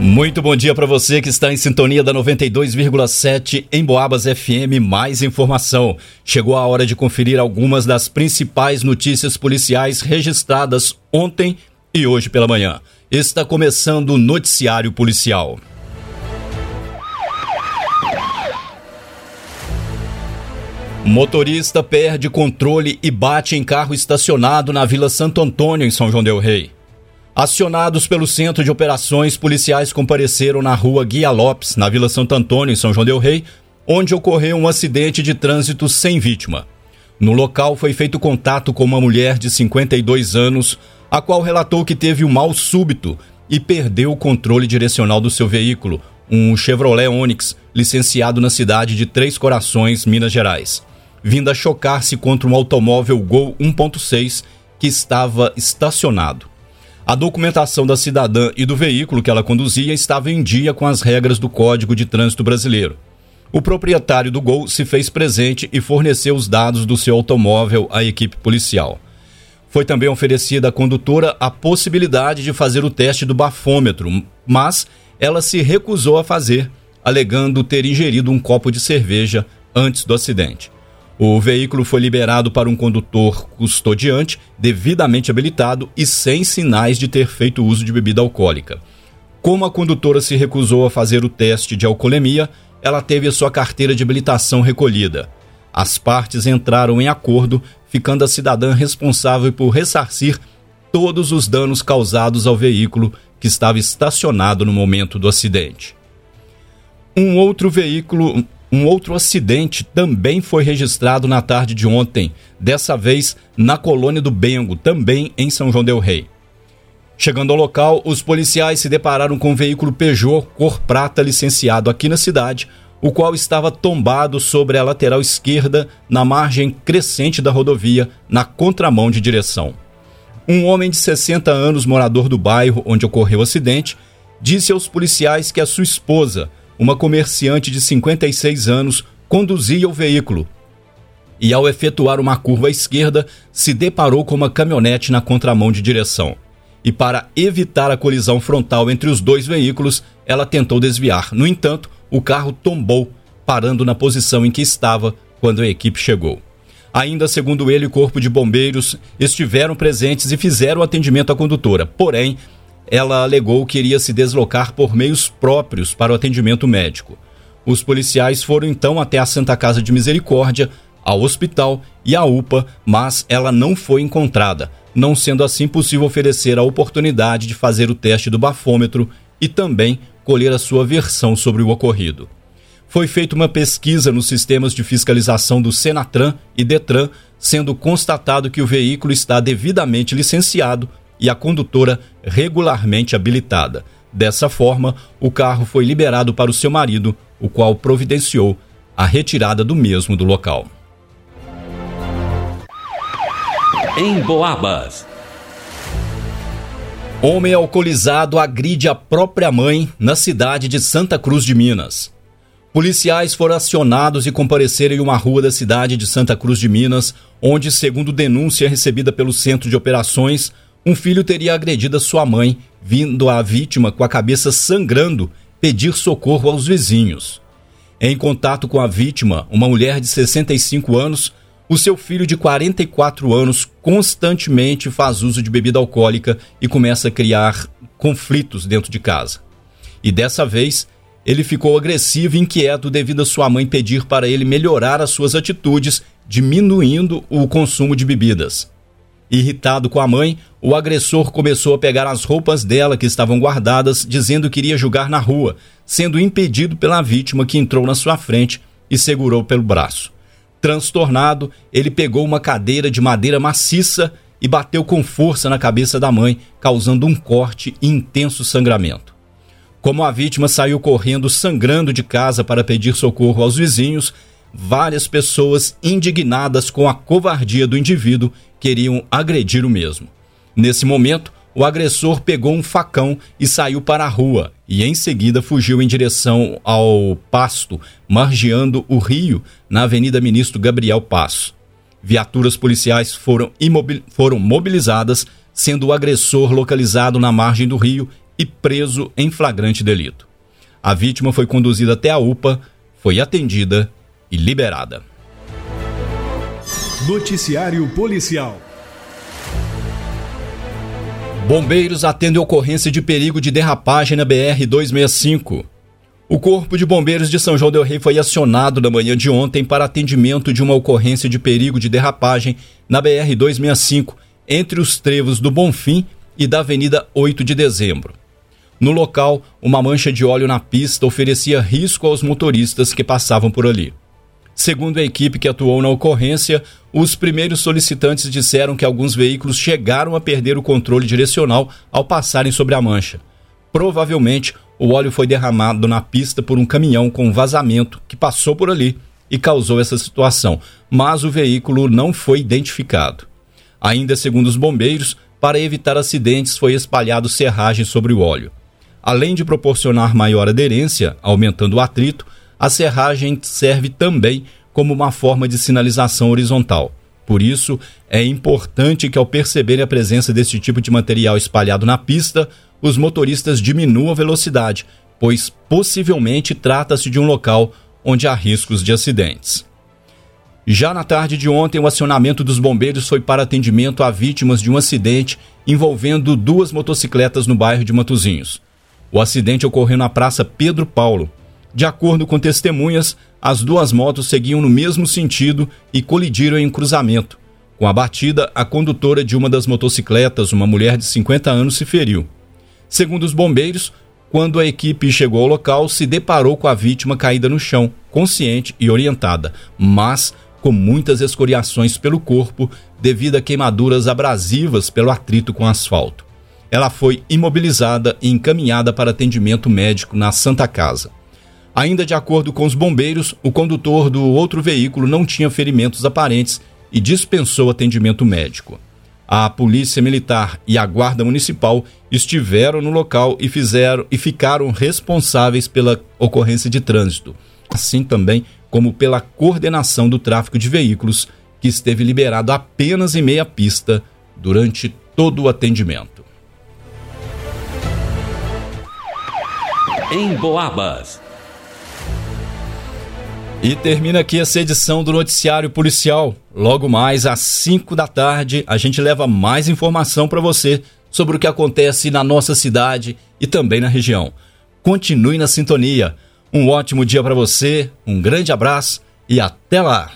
Muito bom dia para você que está em sintonia da 92,7 em Boabas FM. Mais informação. Chegou a hora de conferir algumas das principais notícias policiais registradas ontem e hoje pela manhã. Está começando o Noticiário Policial. Motorista perde controle e bate em carro estacionado na Vila Santo Antônio, em São João Del Rei. Acionados pelo Centro de Operações, policiais compareceram na rua Guia Lopes, na Vila Santo Antônio, em São João Del Rei, onde ocorreu um acidente de trânsito sem vítima. No local foi feito contato com uma mulher de 52 anos, a qual relatou que teve um mal súbito e perdeu o controle direcional do seu veículo, um Chevrolet Onix, licenciado na cidade de Três Corações, Minas Gerais, vindo a chocar-se contra um automóvel Gol 1.6 que estava estacionado. A documentação da cidadã e do veículo que ela conduzia estava em dia com as regras do Código de Trânsito Brasileiro. O proprietário do Gol se fez presente e forneceu os dados do seu automóvel à equipe policial. Foi também oferecida à condutora a possibilidade de fazer o teste do bafômetro, mas ela se recusou a fazer, alegando ter ingerido um copo de cerveja antes do acidente. O veículo foi liberado para um condutor custodiante, devidamente habilitado e sem sinais de ter feito uso de bebida alcoólica. Como a condutora se recusou a fazer o teste de alcoolemia, ela teve a sua carteira de habilitação recolhida. As partes entraram em acordo, ficando a cidadã responsável por ressarcir todos os danos causados ao veículo que estava estacionado no momento do acidente. Um outro veículo um outro acidente também foi registrado na tarde de ontem, dessa vez na colônia do Bengo, também em São João Del Rei. Chegando ao local, os policiais se depararam com um veículo Peugeot cor prata licenciado aqui na cidade, o qual estava tombado sobre a lateral esquerda na margem crescente da rodovia, na contramão de direção. Um homem de 60 anos, morador do bairro onde ocorreu o acidente, disse aos policiais que a sua esposa, uma comerciante de 56 anos conduzia o veículo e, ao efetuar uma curva à esquerda, se deparou com uma caminhonete na contramão de direção. E, para evitar a colisão frontal entre os dois veículos, ela tentou desviar. No entanto, o carro tombou, parando na posição em que estava quando a equipe chegou. Ainda segundo ele, o corpo de bombeiros estiveram presentes e fizeram atendimento à condutora. Porém, ela alegou que iria se deslocar por meios próprios para o atendimento médico. Os policiais foram então até a Santa Casa de Misericórdia, ao hospital e à UPA, mas ela não foi encontrada, não sendo assim possível oferecer a oportunidade de fazer o teste do bafômetro e também colher a sua versão sobre o ocorrido. Foi feita uma pesquisa nos sistemas de fiscalização do Senatran e Detran, sendo constatado que o veículo está devidamente licenciado e a condutora regularmente habilitada. Dessa forma, o carro foi liberado para o seu marido, o qual providenciou a retirada do mesmo do local. Em Boabas. Homem alcoolizado agride a própria mãe na cidade de Santa Cruz de Minas. Policiais foram acionados e compareceram em uma rua da cidade de Santa Cruz de Minas, onde, segundo denúncia recebida pelo Centro de Operações, um filho teria agredido a sua mãe, vindo a vítima com a cabeça sangrando pedir socorro aos vizinhos. Em contato com a vítima, uma mulher de 65 anos, o seu filho de 44 anos constantemente faz uso de bebida alcoólica e começa a criar conflitos dentro de casa. E dessa vez, ele ficou agressivo e inquieto devido a sua mãe pedir para ele melhorar as suas atitudes, diminuindo o consumo de bebidas. Irritado com a mãe, o agressor começou a pegar as roupas dela que estavam guardadas, dizendo que iria jogar na rua, sendo impedido pela vítima que entrou na sua frente e segurou pelo braço. Transtornado, ele pegou uma cadeira de madeira maciça e bateu com força na cabeça da mãe, causando um corte e intenso sangramento. Como a vítima saiu correndo sangrando de casa para pedir socorro aos vizinhos, várias pessoas indignadas com a covardia do indivíduo queriam agredir o mesmo. Nesse momento, o agressor pegou um facão e saiu para a rua e em seguida fugiu em direção ao pasto, margeando o rio na Avenida Ministro Gabriel Passo. Viaturas policiais foram, foram mobilizadas, sendo o agressor localizado na margem do rio e preso em flagrante delito. A vítima foi conduzida até a UPA, foi atendida e liberada. Noticiário Policial Bombeiros atendem ocorrência de perigo de derrapagem na BR-265. O Corpo de Bombeiros de São João Del Rei foi acionado na manhã de ontem para atendimento de uma ocorrência de perigo de derrapagem na BR-265, entre os trevos do Bonfim e da Avenida 8 de Dezembro. No local, uma mancha de óleo na pista oferecia risco aos motoristas que passavam por ali. Segundo a equipe que atuou na ocorrência, os primeiros solicitantes disseram que alguns veículos chegaram a perder o controle direcional ao passarem sobre a mancha. Provavelmente, o óleo foi derramado na pista por um caminhão com vazamento que passou por ali e causou essa situação, mas o veículo não foi identificado. Ainda segundo os bombeiros, para evitar acidentes foi espalhado serragem sobre o óleo. Além de proporcionar maior aderência, aumentando o atrito, a serragem serve também como uma forma de sinalização horizontal. Por isso, é importante que, ao perceberem a presença desse tipo de material espalhado na pista, os motoristas diminuam a velocidade, pois possivelmente trata-se de um local onde há riscos de acidentes. Já na tarde de ontem, o acionamento dos bombeiros foi para atendimento a vítimas de um acidente envolvendo duas motocicletas no bairro de Matozinhos. O acidente ocorreu na Praça Pedro Paulo. De acordo com testemunhas, as duas motos seguiam no mesmo sentido e colidiram em cruzamento. Com a batida, a condutora de uma das motocicletas, uma mulher de 50 anos, se feriu. Segundo os bombeiros, quando a equipe chegou ao local, se deparou com a vítima caída no chão, consciente e orientada, mas com muitas escoriações pelo corpo devido a queimaduras abrasivas pelo atrito com asfalto. Ela foi imobilizada e encaminhada para atendimento médico na Santa Casa. Ainda de acordo com os bombeiros, o condutor do outro veículo não tinha ferimentos aparentes e dispensou atendimento médico. A Polícia Militar e a Guarda Municipal estiveram no local e fizeram e ficaram responsáveis pela ocorrência de trânsito, assim também como pela coordenação do tráfego de veículos, que esteve liberado apenas em meia pista durante todo o atendimento. Em Boabas. E termina aqui essa edição do Noticiário Policial. Logo mais às 5 da tarde, a gente leva mais informação para você sobre o que acontece na nossa cidade e também na região. Continue na sintonia. Um ótimo dia para você, um grande abraço e até lá!